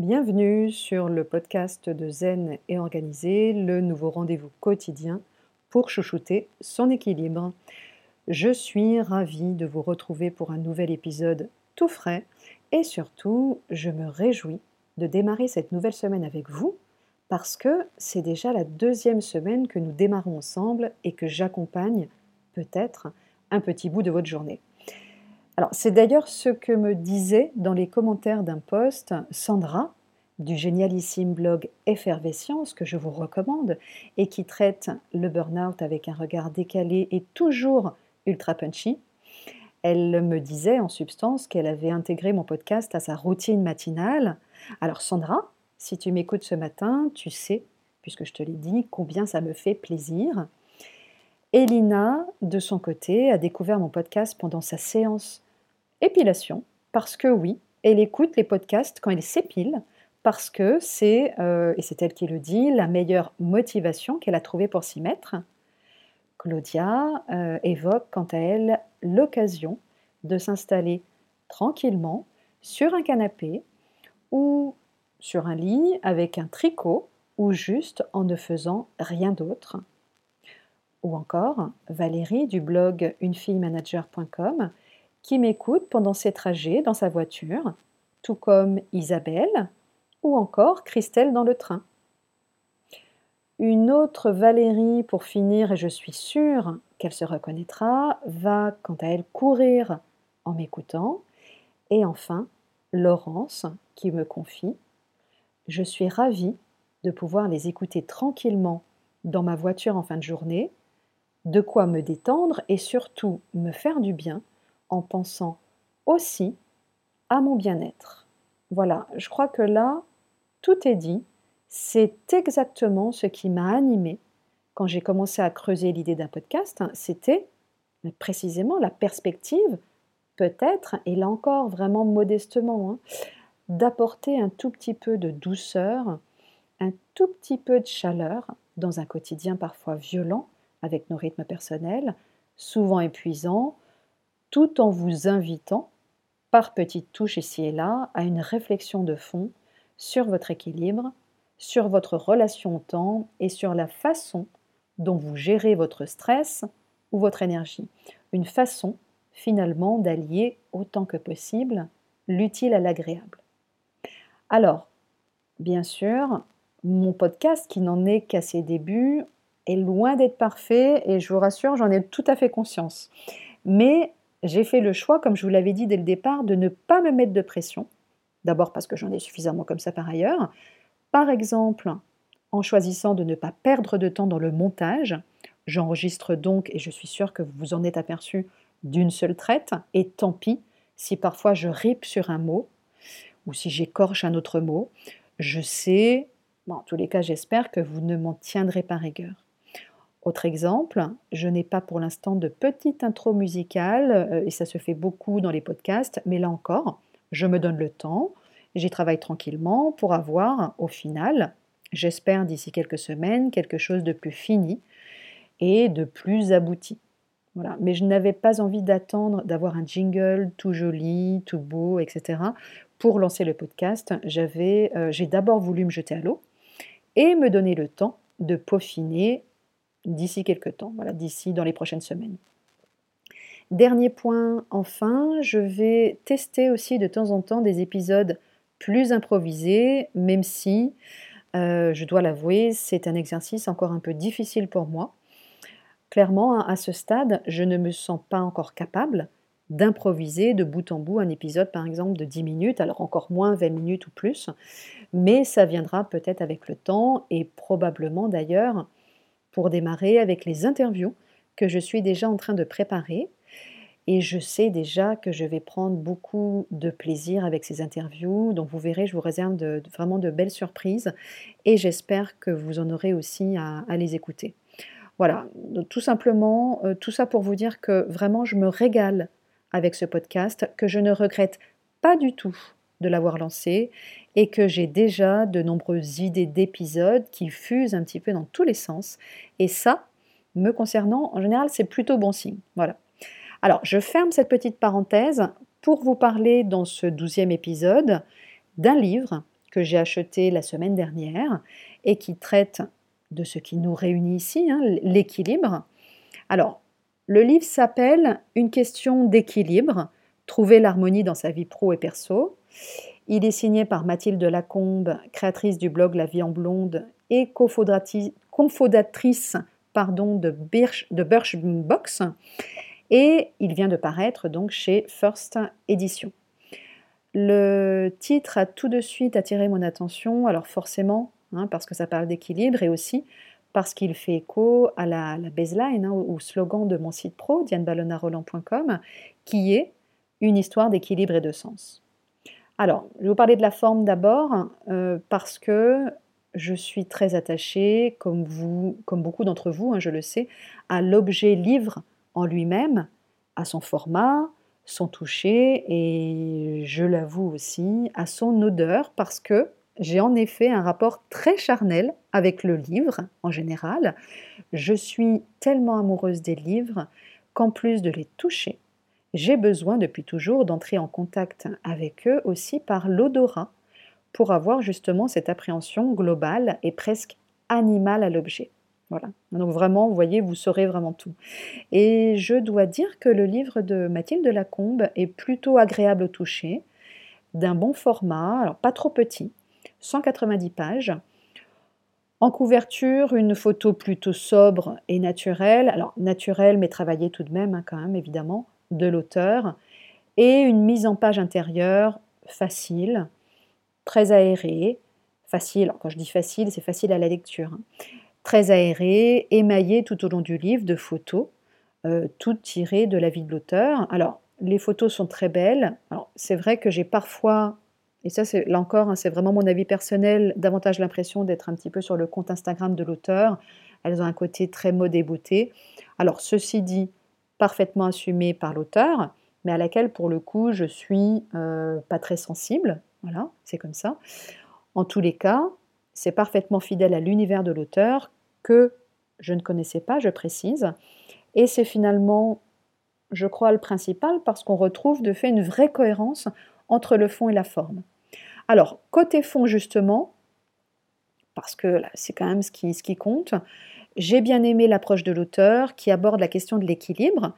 Bienvenue sur le podcast de Zen et Organisé, le nouveau rendez-vous quotidien pour chouchouter son équilibre. Je suis ravie de vous retrouver pour un nouvel épisode tout frais et surtout, je me réjouis de démarrer cette nouvelle semaine avec vous parce que c'est déjà la deuxième semaine que nous démarrons ensemble et que j'accompagne peut-être un petit bout de votre journée. C'est d'ailleurs ce que me disait dans les commentaires d'un post Sandra du génialissime blog Effervescence que je vous recommande et qui traite le burn-out avec un regard décalé et toujours ultra punchy. Elle me disait en substance qu'elle avait intégré mon podcast à sa routine matinale. Alors Sandra, si tu m'écoutes ce matin, tu sais, puisque je te l'ai dit, combien ça me fait plaisir. Elina, de son côté, a découvert mon podcast pendant sa séance épilation, parce que oui, elle écoute les podcasts quand elle s'épile, parce que c'est, euh, et c'est elle qui le dit, la meilleure motivation qu'elle a trouvée pour s'y mettre. Claudia euh, évoque quant à elle l'occasion de s'installer tranquillement sur un canapé ou sur un lit avec un tricot ou juste en ne faisant rien d'autre. Ou encore Valérie du blog unefillemanager.com qui m'écoute pendant ses trajets dans sa voiture, tout comme Isabelle ou encore Christelle dans le train. Une autre Valérie, pour finir, et je suis sûre qu'elle se reconnaîtra, va quant à elle courir en m'écoutant. Et enfin, Laurence, qui me confie Je suis ravie de pouvoir les écouter tranquillement dans ma voiture en fin de journée, de quoi me détendre et surtout me faire du bien en pensant aussi à mon bien-être. Voilà, je crois que là, tout est dit. C'est exactement ce qui m'a animé quand j'ai commencé à creuser l'idée d'un podcast. C'était précisément la perspective, peut-être, et là encore vraiment modestement, hein, d'apporter un tout petit peu de douceur, un tout petit peu de chaleur dans un quotidien parfois violent avec nos rythmes personnels, souvent épuisants, tout en vous invitant, par petites touches ici et là, à une réflexion de fond sur votre équilibre, sur votre relation au temps et sur la façon dont vous gérez votre stress ou votre énergie. Une façon finalement d'allier autant que possible l'utile à l'agréable. Alors, bien sûr, mon podcast qui n'en est qu'à ses débuts est loin d'être parfait et je vous rassure, j'en ai tout à fait conscience. Mais j'ai fait le choix, comme je vous l'avais dit dès le départ, de ne pas me mettre de pression. D'abord parce que j'en ai suffisamment comme ça par ailleurs. Par exemple, en choisissant de ne pas perdre de temps dans le montage. J'enregistre donc, et je suis sûre que vous vous en êtes aperçu, d'une seule traite. Et tant pis si parfois je ripe sur un mot ou si j'écorche un autre mot. Je sais, en tous les cas j'espère que vous ne m'en tiendrez pas rigueur. Autre exemple, je n'ai pas pour l'instant de petite intro musicale, euh, et ça se fait beaucoup dans les podcasts, mais là encore, je me donne le temps, j'y travaille tranquillement pour avoir, au final, j'espère d'ici quelques semaines, quelque chose de plus fini et de plus abouti. Voilà. Mais je n'avais pas envie d'attendre d'avoir un jingle tout joli, tout beau, etc. Pour lancer le podcast, euh, j'ai d'abord voulu me jeter à l'eau et me donner le temps de peaufiner d'ici quelques temps, voilà, d'ici dans les prochaines semaines. Dernier point, enfin, je vais tester aussi de temps en temps des épisodes plus improvisés, même si, euh, je dois l'avouer, c'est un exercice encore un peu difficile pour moi. Clairement, à ce stade, je ne me sens pas encore capable d'improviser de bout en bout un épisode, par exemple, de 10 minutes, alors encore moins 20 minutes ou plus, mais ça viendra peut-être avec le temps et probablement d'ailleurs pour démarrer avec les interviews que je suis déjà en train de préparer. Et je sais déjà que je vais prendre beaucoup de plaisir avec ces interviews. Donc vous verrez, je vous réserve vraiment de belles surprises. Et j'espère que vous en aurez aussi à, les écouter. Voilà, tout simplement, euh, tout ça pour vous dire que vraiment je me régale avec ce podcast, que je ne regrette pas du tout de l'avoir lancé et que j'ai déjà de nombreuses idées d'épisodes qui fusent un petit peu dans tous les sens. Et ça, me concernant, en général, c'est plutôt bon signe. Voilà. Alors, je ferme cette petite parenthèse pour vous parler dans ce douzième épisode d'un livre que j'ai acheté la semaine dernière et qui traite de ce qui nous réunit ici, hein, l'équilibre. Alors, le livre s'appelle Une question d'équilibre, trouver l'harmonie dans sa vie pro et perso. Il est signé par Mathilde Lacombe, créatrice du blog La vie en blonde et confodatrice pardon, de, Birch, de Birchbox. Et il vient de paraître donc chez First Edition. Le titre a tout de suite attiré mon attention, alors forcément, hein, parce que ça parle d'équilibre et aussi parce qu'il fait écho à la, baseline hein, ou slogan de mon site pro, dianeballonaroland.com, qui est une histoire d'équilibre et de sens. Alors, je vais vous parler de la forme d'abord, euh, parce que je suis très attachée, comme, beaucoup d'entre vous, hein, je le sais, à l'objet livre en lui-même, à son format, son toucher et je l'avoue aussi à son odeur parce que j'ai en effet un rapport très charnel avec le livre en général. Je suis tellement amoureuse des livres qu'en plus de les toucher, j'ai besoin depuis toujours d'entrer en contact avec eux aussi par l'odorat pour avoir justement cette appréhension globale et presque animale à l'objet. Voilà. Donc vraiment, vous voyez, vous saurez vraiment tout. Et je dois dire que le livre de Mathilde Lacombe est plutôt agréable au toucher, d'un bon format, alors pas trop petit, 190 pages. En couverture, une photo plutôt sobre et naturelle, alors naturelle mais travaillée tout de même hein, quand même évidemment, de l'auteur, et une mise en page intérieure facile, très aérée, facile, quand je dis facile, c'est facile à la lecture, hein. très aérée, émaillée tout au long du livre de photos, euh, toutes tirées de la vie de l'auteur. Alors, les photos sont très belles. Alors, c'est vrai que j'ai parfois, et ça, c'est là encore, hein, c'est vraiment mon avis personnel, davantage l'impression d'être un petit peu sur le compte Instagram de l'auteur. Elles ont un côté très mode et beauté. Alors, ceci dit, parfaitement assumé par l'auteur, mais à laquelle, pour le coup, je suis euh, pas très sensible. Voilà, c'est comme ça. En tous les cas, c'est parfaitement fidèle à l'univers de l'auteur que je ne connaissais pas, je précise. Et c'est finalement, je crois, le principal parce qu'on retrouve de fait une vraie cohérence entre le fond et la forme. Alors, côté fond, justement, parce que c'est quand même ce qui compte, j'ai bien aimé l'approche de l'auteur qui aborde la question de l'équilibre,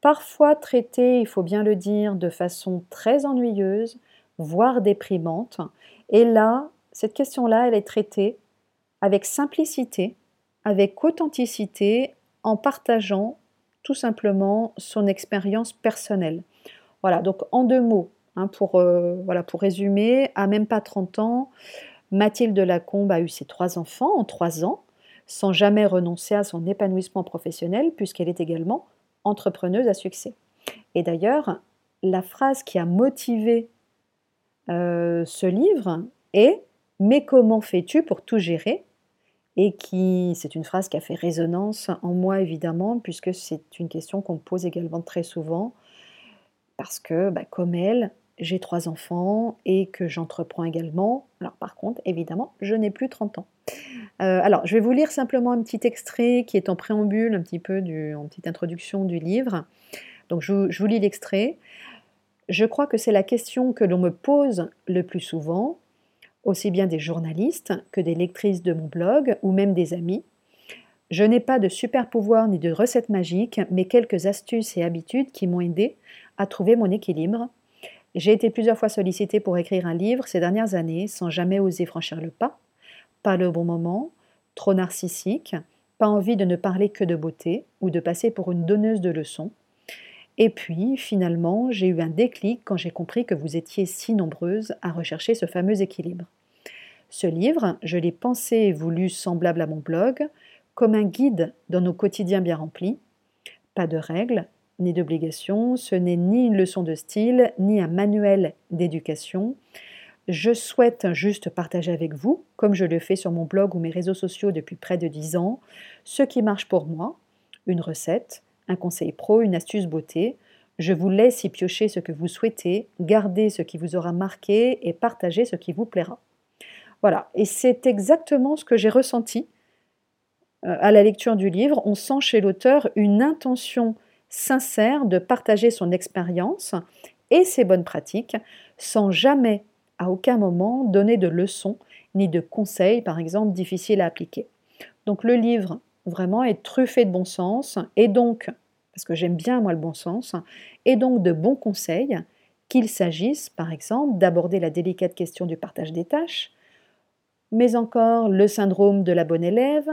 parfois traitée, il faut bien le dire, de façon très ennuyeuse, voire déprimante. Et là, cette question-là, elle est traitée avec simplicité, avec authenticité, en partageant tout simplement son expérience personnelle. Voilà, donc en deux mots, hein, pour, euh, voilà, pour résumer, à même pas 30 ans, Mathilde Lacombe a eu ses trois enfants en trois ans, sans jamais renoncer à son épanouissement professionnel, puisqu'elle est également entrepreneuse à succès. Et d'ailleurs, la phrase qui a motivé euh, ce livre est Mais comment fais-tu pour tout gérer? Et qui, c'est une phrase qui a fait résonance en moi évidemment, puisque c'est une question qu'on me pose également très souvent, parce que bah, comme elle, j'ai trois enfants et que j'entreprends également. Alors par contre, évidemment, je n'ai plus 30 ans. Euh, alors, je vais vous lire simplement un petit extrait qui est en préambule, un petit peu en petite introduction du livre. Donc je, je vous lis l'extrait. Je crois que c'est la question que l'on me pose le plus souvent, aussi bien des journalistes que des lectrices de mon blog ou même des amis. Je n'ai pas de super pouvoir ni de recettes magiques, mais quelques astuces et habitudes qui m'ont aidé à trouver mon équilibre. J'ai été plusieurs fois sollicitée pour écrire un livre ces dernières années sans jamais oser franchir le pas. Pas le bon moment, trop narcissique, pas envie de ne parler que de beauté ou de passer pour une donneuse de leçons. Et puis, finalement, j'ai eu un déclic quand j'ai compris que vous étiez si nombreuses à rechercher ce fameux équilibre. Ce livre, je l'ai pensé et voulu semblable à mon blog, comme un guide dans nos quotidiens bien remplis. Pas de règles, ni d'obligations, ce n'est ni une leçon de style, ni un manuel d'éducation. Je souhaite juste partager avec vous, comme je le fais sur mon blog ou mes réseaux sociaux depuis près de dix ans, ce qui marche pour moi, une recette, un conseil pro, une astuce beauté. Je vous laisse y piocher ce que vous souhaitez, garder ce qui vous aura marqué et partager ce qui vous plaira. Voilà, et c'est exactement ce que j'ai ressenti euh, à la lecture du livre. On sent chez l'auteur une intention sincère de partager son expérience et ses bonnes pratiques sans jamais à aucun moment donner de leçons ni de conseils, par exemple, difficiles à appliquer. Donc le livre, vraiment, est truffé de bon sens, et donc, parce que j'aime bien moi le bon sens, et donc de bons conseils, qu'il s'agisse, par exemple, d'aborder la délicate question du partage des tâches, mais encore le syndrome de la bonne élève,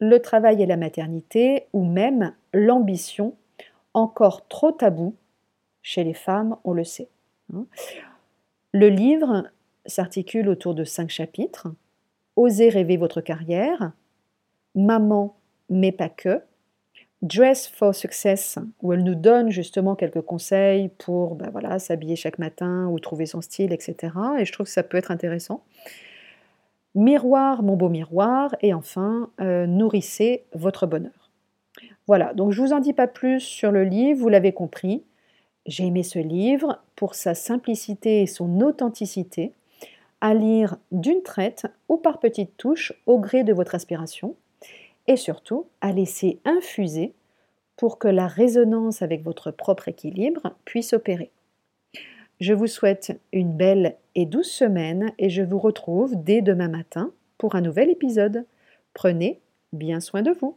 le travail et la maternité, ou même l'ambition, encore trop tabou chez les femmes, on le sait. Hein. Le livre s'articule autour de cinq chapitres. Osez rêver votre carrière, Maman, mais pas que, Dress for Success, où elle nous donne justement quelques conseils pour ben voilà, s'habiller chaque matin ou trouver son style, etc. Et je trouve que ça peut être intéressant. Miroir, mon beau miroir, et enfin, euh, nourrissez votre bonheur. Voilà, donc je ne vous en dis pas plus sur le livre, vous l'avez compris. J'ai aimé ce livre pour sa simplicité et son authenticité, à lire d'une traite ou par petites touches au gré de votre aspiration, et surtout à laisser infuser pour que la résonance avec votre propre équilibre puisse opérer. Je vous souhaite une belle et douce semaine et je vous retrouve dès demain matin pour un nouvel épisode. Prenez bien soin de vous.